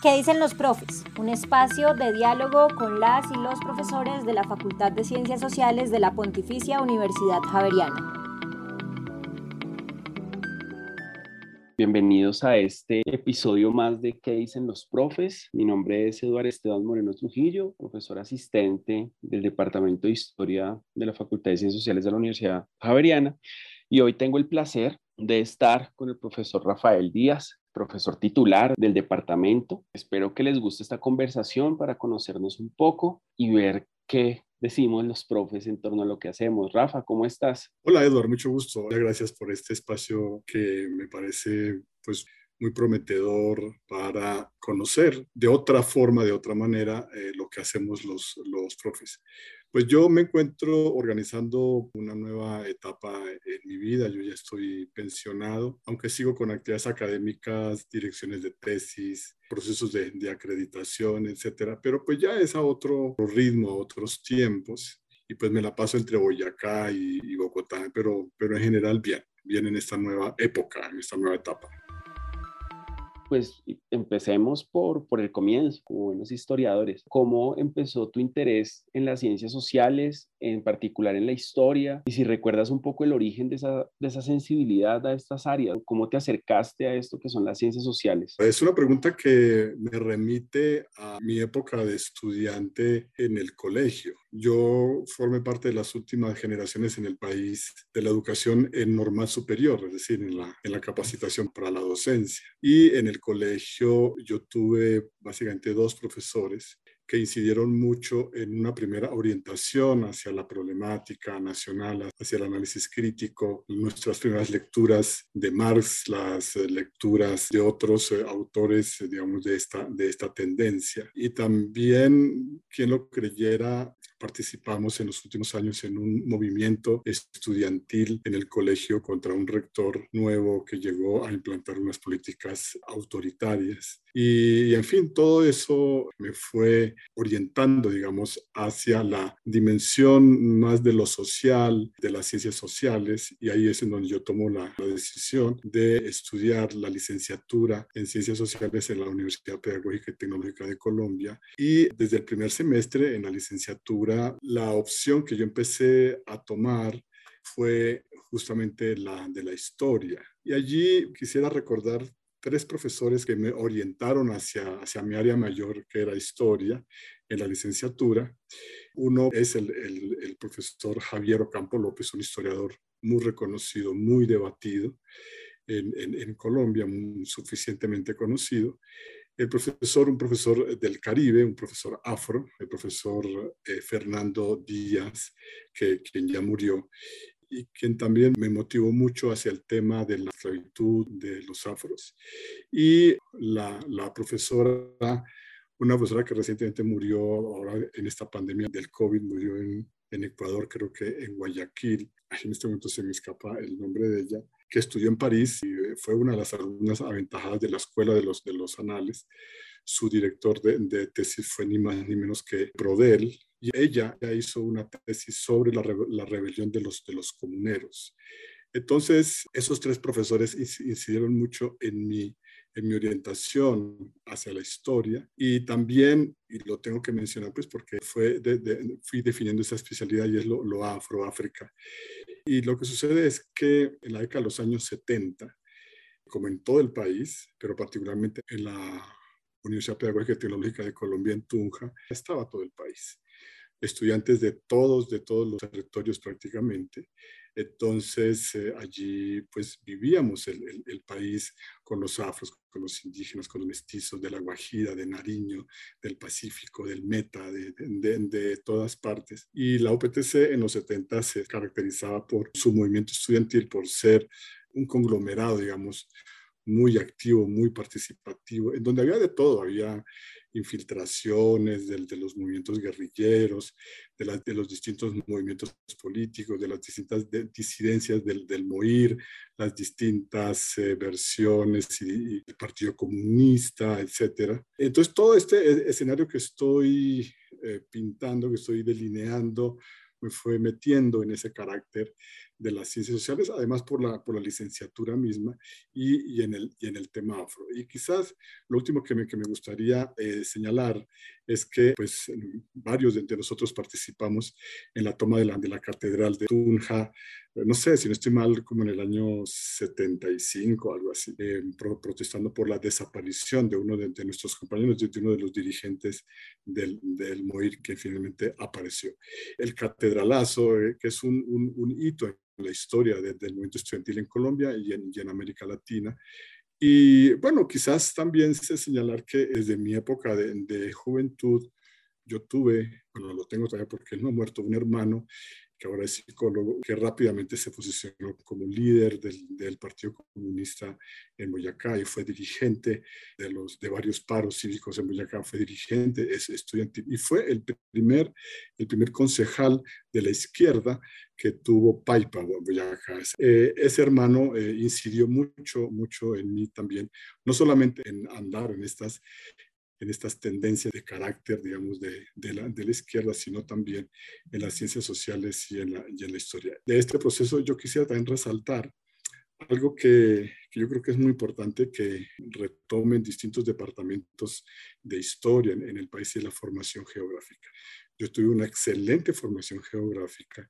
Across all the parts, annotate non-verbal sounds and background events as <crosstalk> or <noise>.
¿Qué dicen los profes? Un espacio de diálogo con las y los profesores de la Facultad de Ciencias Sociales de la Pontificia Universidad Javeriana. Bienvenidos a este episodio más de ¿Qué dicen los profes? Mi nombre es Eduardo Esteban Moreno Trujillo, profesor asistente del Departamento de Historia de la Facultad de Ciencias Sociales de la Universidad Javeriana. Y hoy tengo el placer de estar con el profesor Rafael Díaz, profesor titular del departamento. Espero que les guste esta conversación para conocernos un poco y ver qué decimos los profes en torno a lo que hacemos. Rafa, ¿cómo estás? Hola, Eduardo, mucho gusto. Gracias por este espacio que me parece pues muy prometedor para conocer de otra forma, de otra manera, eh, lo que hacemos los, los profes. Pues yo me encuentro organizando una nueva etapa en mi vida. Yo ya estoy pensionado, aunque sigo con actividades académicas, direcciones de tesis, procesos de, acreditación, etcétera. Pero pues ya es a otro ritmo, a otros tiempos. Y pues me la paso entre Boyacá y, y Bogotá, pero, pero en general bien, bien en esta nueva época, en esta nueva etapa pues empecemos por, por el comienzo, como buenos historiadores. ¿Cómo empezó tu interés en las ciencias sociales, en particular en la historia? Y si recuerdas un poco el origen de esa, de esa sensibilidad a estas áreas, ¿cómo te acercaste a esto que son las ciencias sociales? Es una pregunta que me remite a mi época de estudiante en el colegio. Yo formé parte de las últimas generaciones en el país de la educación en normal superior, es decir, en la, en la capacitación para la docencia. Y en el colegio yo tuve básicamente dos profesores que incidieron mucho en una primera orientación hacia la problemática nacional, hacia el análisis crítico, nuestras primeras lecturas de Marx, las lecturas de otros eh, autores, eh, digamos, de esta, de esta tendencia. Y también, quien lo creyera, participamos en los últimos años en un movimiento estudiantil en el colegio contra un rector nuevo que llegó a implantar unas políticas autoritarias. Y, en fin, todo eso me fue orientando, digamos, hacia la dimensión más de lo social, de las ciencias sociales, y ahí es en donde yo tomo la, la decisión de estudiar la licenciatura en ciencias sociales en la Universidad Pedagógica y Tecnológica de Colombia. Y desde el primer semestre en la licenciatura, la opción que yo empecé a tomar fue justamente la de la historia. Y allí quisiera recordar tres profesores que me orientaron hacia, hacia mi área mayor, que era historia, en la licenciatura. Uno es el, el profesor Javier Ocampo López, un historiador muy reconocido, muy debatido en, Colombia, suficientemente conocido el profesor, un profesor del Caribe, un profesor afro, el profesor eh, Fernando Díaz, que, quien ya murió, y quien también me motivó mucho hacia el tema de la esclavitud de los afros. Y la, la profesora, una profesora que recientemente murió ahora en esta pandemia del COVID, murió en, en Ecuador, creo que en Guayaquil, en este momento se me escapa el nombre de ella, que estudió en París y eh, fue una de las alumnas aventajadas de la Escuela de los, de los Anales. Su director de, tesis fue ni más ni menos que Brodel, y ella ya hizo una tesis sobre la, la, rebelión de los, de los comuneros. Entonces, esos tres profesores incidieron mucho en mi, en mi orientación hacia la historia y también, y lo tengo que mencionar pues porque fue de, fui definiendo esa especialidad y es lo, lo afro-áfrica. Y lo que sucede es que en la década de los años 70, como en todo el país, pero particularmente en la Universidad Pedagógica y Tecnológica de Colombia en Tunja, estaba todo el país. Estudiantes de todos, de todos los territorios prácticamente. Entonces, eh, allí pues vivíamos el, el, país con los afros, con los indígenas, con los mestizos de la Guajira, de Nariño, del Pacífico, del Meta, de, de, de, todas partes. Y la UPTC en los 70 se caracterizaba por su movimiento estudiantil, por ser un conglomerado, digamos, muy activo, muy participativo, en donde había de todo, había infiltraciones de, de los movimientos guerrilleros, de, la, de, los distintos movimientos políticos, de las distintas disidencias del, del, MOIR, las distintas eh, versiones y, el Partido Comunista, etc. Entonces, todo este e, escenario que estoy eh, pintando, que estoy delineando, me fue metiendo en ese carácter de las ciencias sociales, además por la, por la licenciatura misma y, y, en el, y en el tema afro. Y quizás lo último que me, que me gustaría eh, señalar es que pues, varios de, nosotros participamos en la toma de la, de la catedral de Tunja, no sé si no estoy mal, como en el año 75, algo así, eh, protestando por la desaparición de uno de, nuestros compañeros, de, uno de los dirigentes del, del MOIR que finalmente apareció. El catedralazo, eh, que es un, un, hito la historia del movimiento estudiantil en Colombia y en, y en América Latina, y bueno, quizás también se señalar que desde mi época de, de, juventud, yo tuve, bueno, lo tengo todavía porque él no ha muerto, un hermano que ahora es psicólogo, que rápidamente se posicionó como líder del, del, Partido Comunista en Boyacá y fue dirigente de, los, de varios paros cívicos en Boyacá, fue dirigente, es estudiante y fue el primer, el primer concejal de la izquierda que tuvo Paipa Boyacá. Eh, ese hermano eh, incidió mucho, mucho en mí también, no solamente en andar en estas en estas tendencias de carácter, digamos, de, de, la, de, la, izquierda, sino también en las ciencias sociales y en la, y en la historia. De este proceso yo quisiera también resaltar algo que, que, yo creo que es muy importante que retomen distintos departamentos de historia en, en el país y la formación geográfica. Yo tuve una excelente formación geográfica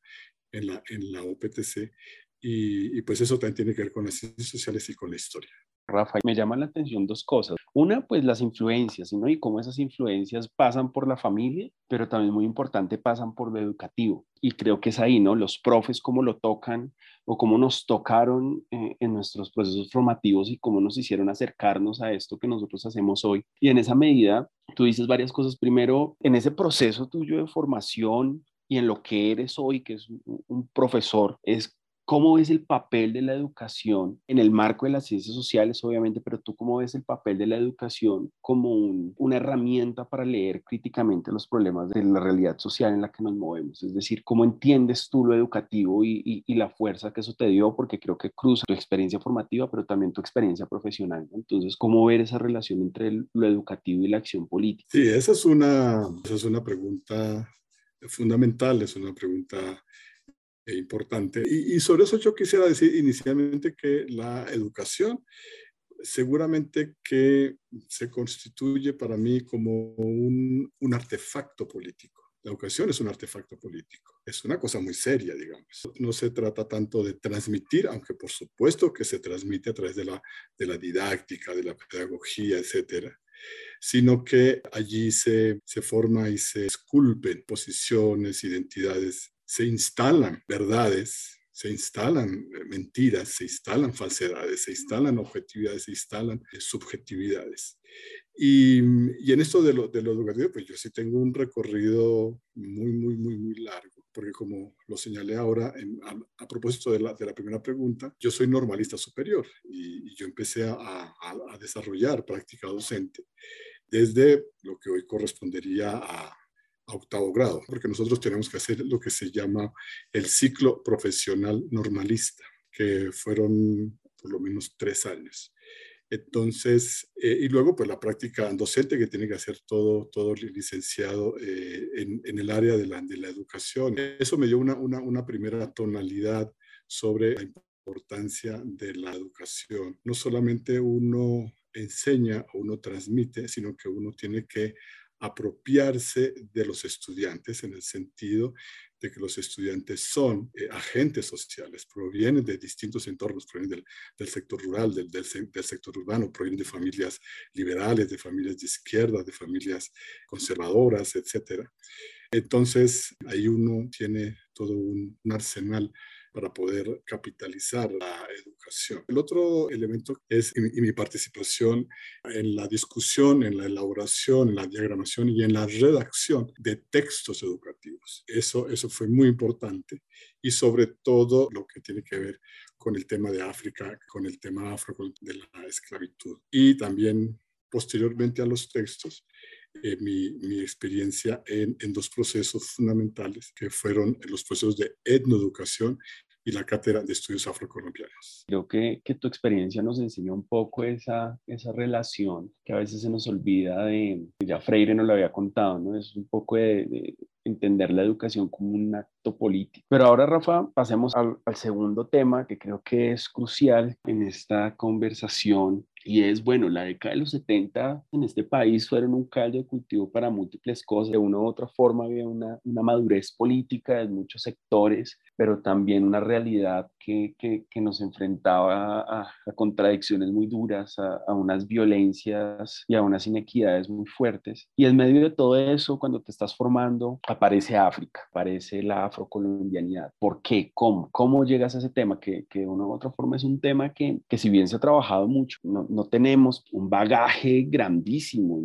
en la, en la OPTC y, y pues eso también tiene que ver con las ciencias sociales y con la historia. Rafa, me llaman la atención dos cosas. Una, pues las influencias, ¿no? Y cómo esas influencias pasan por la familia, pero también muy importante, pasan por lo educativo. Y creo que es ahí, ¿no? Los profes, cómo lo tocan o cómo nos tocaron eh, en nuestros procesos formativos y cómo nos hicieron acercarnos a esto que nosotros hacemos hoy. Y en esa medida, tú dices varias cosas. Primero, en ese proceso tuyo de formación y en lo que eres hoy, que es un, un profesor, es ¿Cómo ves el papel de la educación en el marco de las ciencias sociales, obviamente, pero tú cómo ves el papel de la educación como un, una herramienta para leer críticamente los problemas de la realidad social en la que nos movemos? Es decir, ¿cómo entiendes tú lo educativo y la fuerza que eso te dio? Porque creo que cruza tu experiencia formativa, pero también tu experiencia profesional. Entonces, ¿cómo ver esa relación entre el, lo educativo y la acción política? Sí, esa es una, esa es una pregunta fundamental, es una pregunta importante. Y, y, sobre eso yo quisiera decir inicialmente que la educación seguramente que se constituye para mí como un, un artefacto político. La educación es un artefacto político. Es una cosa muy seria, digamos. No se trata tanto de transmitir, aunque por supuesto que se transmite a través de la, de la didáctica, de la pedagogía, etcétera, sino que allí se, se forma y se esculpen posiciones, identidades se instalan verdades, se instalan mentiras, se instalan falsedades, se instalan objetividades, se instalan subjetividades. Y, y en esto de lo, de lo, educativo, pues yo sí tengo un recorrido muy, muy, muy, muy largo, porque como lo señalé ahora en, a, a, propósito de la, de la, primera pregunta, yo soy normalista superior y, y yo empecé a, a, a desarrollar práctica docente desde lo que hoy correspondería a octavo grado, porque nosotros tenemos que hacer lo que se llama el ciclo profesional normalista, que fueron por lo menos tres años. Entonces, eh, y luego pues la práctica docente que tiene que hacer todo, todo licenciado eh, en, en, el área de la, de la educación. Eso me dio una, una, una primera tonalidad sobre la importancia de la educación. No solamente uno enseña o uno transmite, sino que uno tiene que apropiarse de los estudiantes en el sentido de que los estudiantes son eh, agentes sociales, provienen de distintos entornos, provienen del, sector rural, del, sector urbano, provienen de familias liberales, de familias de izquierda, de familias conservadoras, etc. Entonces, ahí uno tiene todo un, un arsenal para poder capitalizar la educación. El otro elemento es y mi participación en la discusión, en la elaboración, en la diagramación y en la redacción de textos educativos. Eso, eso fue muy importante y sobre todo lo que tiene que ver con el tema de África, con el tema afro de la esclavitud y también posteriormente a los textos eh, mi, mi, experiencia en, en, dos procesos fundamentales que fueron los procesos de etnoeducación y la cátedra de estudios afrocolombianos. Creo que, que, tu experiencia nos enseñó un poco esa, esa relación que a veces se nos olvida de, ya Freire nos lo había contado, ¿no? Es un poco de, de, entender la educación como un acto político. Pero ahora, Rafa, pasemos al, al segundo tema que creo que es crucial en esta conversación y es, bueno, la década de los 70 en este país fueron un caldo de cultivo para múltiples cosas. De una u otra forma había una, una madurez política de muchos sectores, pero también una realidad que, que, que nos enfrentaba a, a, contradicciones muy duras, a, a, unas violencias y a unas inequidades muy fuertes. Y en medio de todo eso, cuando te estás formando, aparece África, aparece la afrocolombianidad. ¿Por qué? ¿Cómo? ¿Cómo llegas a ese tema? Que, que de una u otra forma es un tema que, que si bien se ha trabajado mucho, no, no tenemos un bagaje grandísimo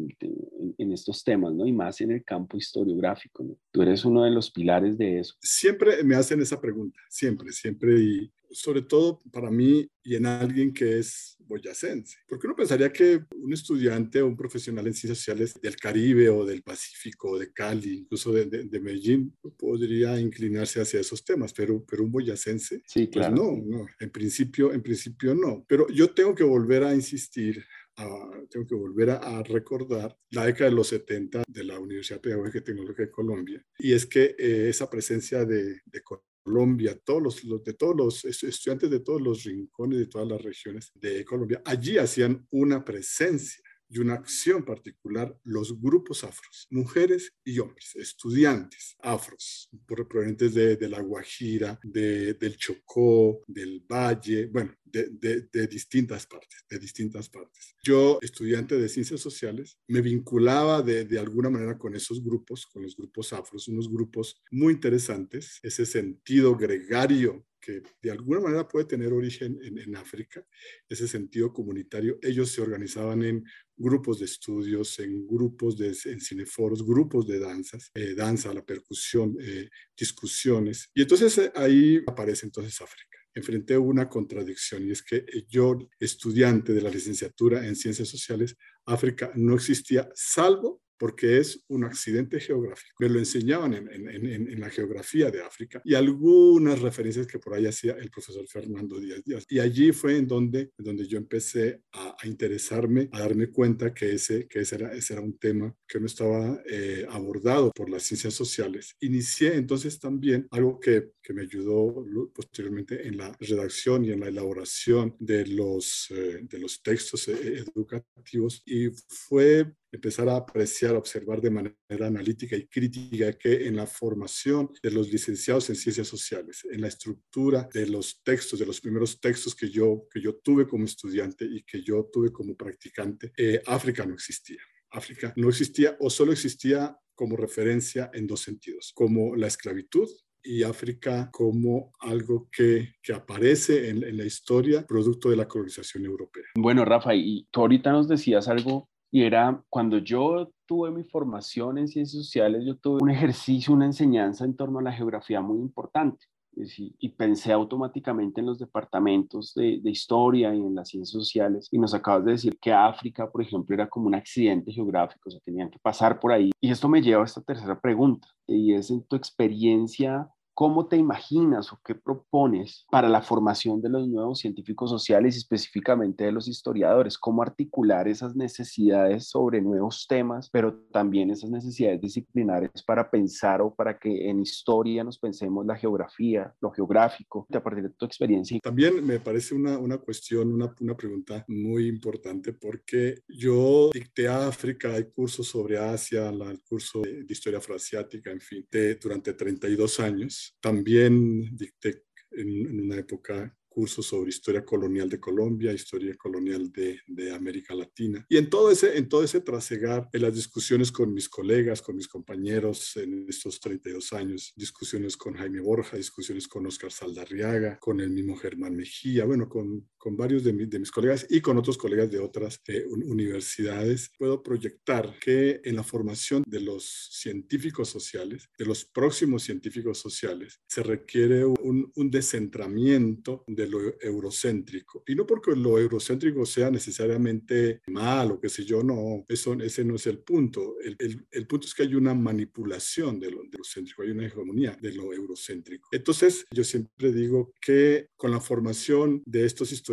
en, estos temas, ¿no? Y más en el campo historiográfico. Tú eres uno de los pilares de eso. Siempre me hacen esa pregunta, siempre, siempre, y sobre todo para mí y en alguien que es boyacense. Porque uno pensaría que un estudiante o un profesional en ciencias sociales del Caribe o del Pacífico o de Cali, incluso de, de, de Medellín, podría inclinarse hacia esos temas, pero, pero un boyacense, sí, claro. pues no, no, en principio, en principio no. Pero yo tengo que volver a insistir Uh, tengo que volver a, a, recordar la década de los 70 de la Universidad Pedagógica y Tecnológica de Colombia. Y es que eh, esa presencia de, de Colombia, todos los, de todos los estudiantes de todos los rincones de todas las regiones de Colombia, allí hacían una presencia y una acción particular los grupos afros, mujeres y hombres, estudiantes afros, provenientes de, de la Guajira, de, del Chocó, del Valle, bueno, de, de, de, distintas partes, de distintas partes. Yo, estudiante de ciencias sociales, me vinculaba de, de alguna manera con esos grupos, con los grupos afros, unos grupos muy interesantes, ese sentido gregario que de alguna manera puede tener origen en, África, ese sentido comunitario. Ellos se organizaban en grupos de estudios, en grupos de en cineforos, grupos de danzas, eh, danza, la percusión, eh, discusiones. Y entonces eh, ahí aparece entonces África enfrenté una contradicción y es que yo, estudiante de la licenciatura en ciencias sociales, África no existía salvo porque es un accidente geográfico. Me lo enseñaban en, en, en, en, la geografía de África y algunas referencias que por ahí hacía el profesor Fernando Díaz Díaz. Y allí fue en donde, donde yo empecé a, a interesarme, a darme cuenta que ese, que ese, era, ese era un tema que no estaba eh, abordado por las ciencias sociales. Inicié entonces también algo que, que me ayudó posteriormente en la redacción y en la elaboración de los, eh, de los textos eh, educativos y fue empezar a apreciar, observar de manera analítica y crítica que en la formación de los licenciados en ciencias sociales, en la estructura de los textos, de los primeros textos que yo, que yo tuve como estudiante y que yo tuve como practicante, eh, África no existía. África no existía o solo existía como referencia en dos sentidos, como la esclavitud y África como algo que, que aparece en, en, la historia producto de la colonización europea. Bueno, Rafa, y tú ahorita nos decías algo y era cuando yo tuve mi formación en ciencias sociales, yo tuve un ejercicio, una enseñanza en torno a la geografía muy importante. Y, pensé automáticamente en los departamentos de, de, historia y en las ciencias sociales. Y nos acabas de decir que África, por ejemplo, era como un accidente geográfico, o sea, tenían que pasar por ahí. Y esto me lleva a esta tercera pregunta, y es en tu experiencia ¿Cómo te imaginas o qué propones para la formación de los nuevos científicos sociales y específicamente de los historiadores? ¿Cómo articular esas necesidades sobre nuevos temas, pero también esas necesidades disciplinares para pensar o para que en historia nos pensemos la geografía, lo geográfico, a partir de tu experiencia? También me parece una, una cuestión, una, una pregunta muy importante porque yo dicté África, hay cursos sobre Asia, el curso de, de historia afroasiática, en fin, de, durante 32 años también dicté en, en una época cursos sobre historia colonial de Colombia, historia colonial de, de, América Latina. Y en todo ese, en todo ese trasegar, en las discusiones con mis colegas, con mis compañeros en estos 32 años, discusiones con Jaime Borja, discusiones con Oscar Saldarriaga, con el mismo Germán Mejía, bueno, con, con varios de, mi, de mis colegas y con otros colegas de otras eh, universidades, puedo proyectar que en la formación de los científicos sociales, de los próximos científicos sociales, se requiere un, un descentramiento de lo eurocéntrico. Y no porque lo eurocéntrico sea necesariamente malo, qué sé yo, no, eso, ese no es el punto. El, el, el punto es que hay una manipulación de lo, de lo céntrico, hay una hegemonía de lo eurocéntrico. Entonces, yo siempre digo que con la formación de estos historiadores,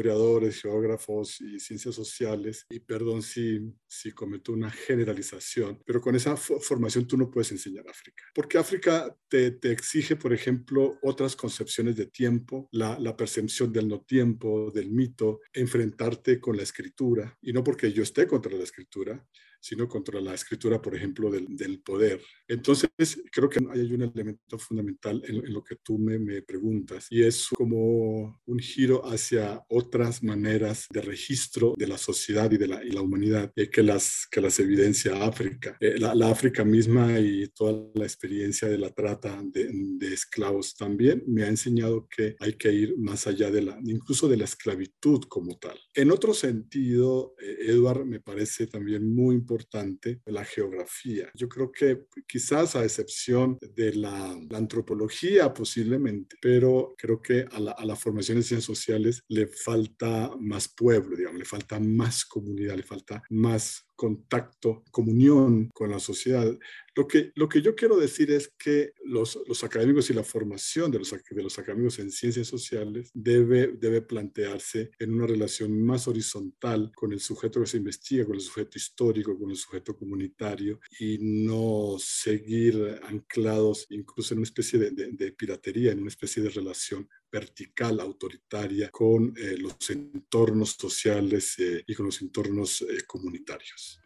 geógrafos y ciencias sociales, y perdón si, si cometo una generalización, pero con esa formación tú no puedes enseñar África, porque África te, te exige, por ejemplo, otras concepciones de tiempo, la, la percepción del no tiempo, del mito, enfrentarte con la escritura, y no porque yo esté contra la escritura, sino contra la escritura, por ejemplo, del, del poder. Entonces, creo que hay un elemento fundamental en, lo que tú me, me, preguntas y es como un giro hacia otras maneras de registro de la sociedad y de la, y la humanidad eh, que, las, que las evidencia África. Eh, la, la, África misma y toda la experiencia de la trata de, de, esclavos también me ha enseñado que hay que ir más allá de la, incluso de la esclavitud como tal. En otro sentido, eh, Edward me parece también muy importante importante la geografía. Yo creo que quizás a excepción de la, antropología posiblemente, pero creo que a la, a formación de ciencias sociales le falta más pueblo, digamos, le falta más comunidad, le falta más contacto, comunión con la sociedad. Lo que, lo que yo quiero decir es que los, los académicos y la formación de los, de los académicos en ciencias sociales debe, debe plantearse en una relación más horizontal con el sujeto que se investiga, con el sujeto histórico, con el sujeto comunitario y no seguir anclados incluso en una especie de, de, piratería, en una especie de relación vertical, autoritaria, con eh, los entornos sociales eh, y con los entornos eh, comunitarios.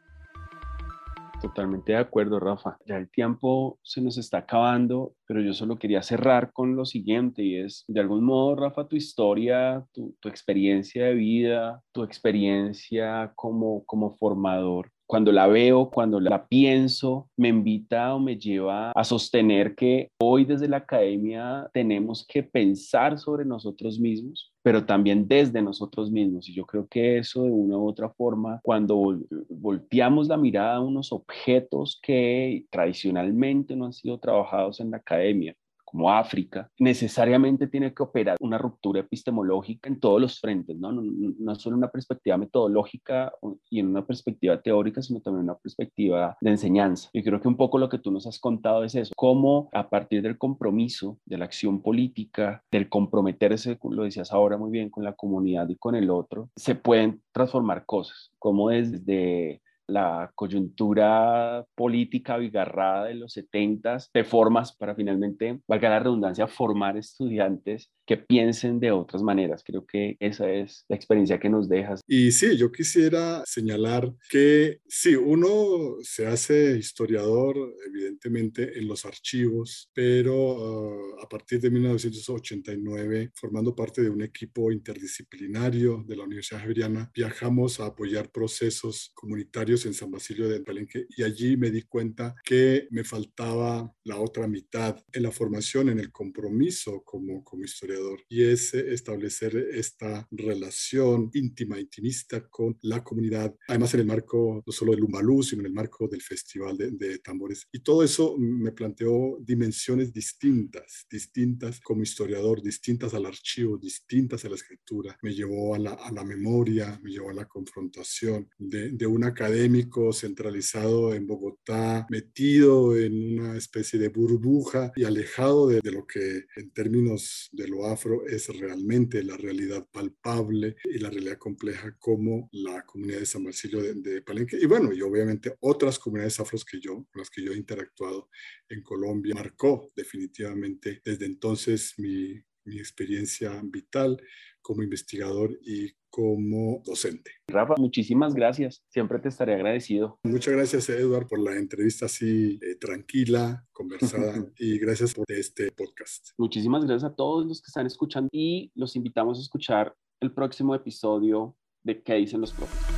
Totalmente de acuerdo, Rafa. Ya el tiempo se nos está acabando, pero yo solo quería cerrar con lo siguiente y es, de algún modo, Rafa, tu historia, tu, tu experiencia de vida, tu experiencia como, como formador, cuando la veo, cuando la pienso, me invita o me lleva a sostener que hoy desde la academia tenemos que pensar sobre nosotros mismos, pero también desde nosotros mismos. Y yo creo que eso de una u otra forma, cuando volteamos la mirada a unos objetos que tradicionalmente no han sido trabajados en la academia, como África, necesariamente tiene que operar una ruptura epistemológica en todos los frentes, ¿no? No, no solo en una perspectiva metodológica y en una perspectiva teórica, sino también una perspectiva de enseñanza. Y creo que un poco lo que tú nos has contado es eso, cómo a partir del compromiso, de la acción política, del comprometerse, lo decías ahora muy bien, con la comunidad y con el otro, se pueden transformar cosas, como desde la coyuntura política bigarrada de los 70 de formas para finalmente, valga la redundancia, formar estudiantes que piensen de otras maneras. Creo que esa es la experiencia que nos dejas. Y sí, yo quisiera señalar que sí, uno se hace historiador evidentemente en los archivos, pero uh, a partir de 1989, formando parte de un equipo interdisciplinario de la Universidad Javeriana, viajamos a apoyar procesos comunitarios en San Basilio de Palenque y allí me di cuenta que me faltaba la otra mitad en la formación, en el compromiso como, como historiador y es establecer esta relación íntima, intimista con la comunidad, además en el marco no solo del Umbalú, sino en el marco del Festival de, de Tambores. Y todo eso me planteó dimensiones distintas, distintas como historiador, distintas al archivo, distintas a la escritura. Me llevó a la, a la memoria, me llevó a la confrontación de, de un académico centralizado en Bogotá, metido en una especie de burbuja y alejado de, de lo que en términos de lo afro es realmente la realidad palpable y la realidad compleja como la comunidad de San Basilio de, Palenque. Y bueno, y obviamente otras comunidades afros que yo, con las que yo he interactuado en Colombia, marcó definitivamente desde entonces mi, mi experiencia vital como investigador y como docente. Rafa, muchísimas gracias. Siempre te estaré agradecido. Muchas gracias, Edward, por la entrevista así eh, tranquila, conversada <laughs> y gracias por este podcast. Muchísimas gracias a todos los que están escuchando y los invitamos a escuchar el próximo episodio de ¿Qué dicen los profes?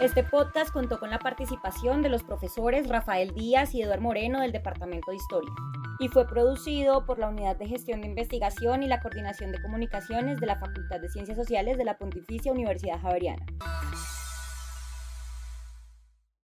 Este podcast contó con la participación de los profesores Rafael Díaz y Eduardo Moreno del Departamento de Historia y fue producido por la Unidad de Gestión de Investigación y la Coordinación de Comunicaciones de la Facultad de Ciencias Sociales de la Pontificia Universidad Javeriana.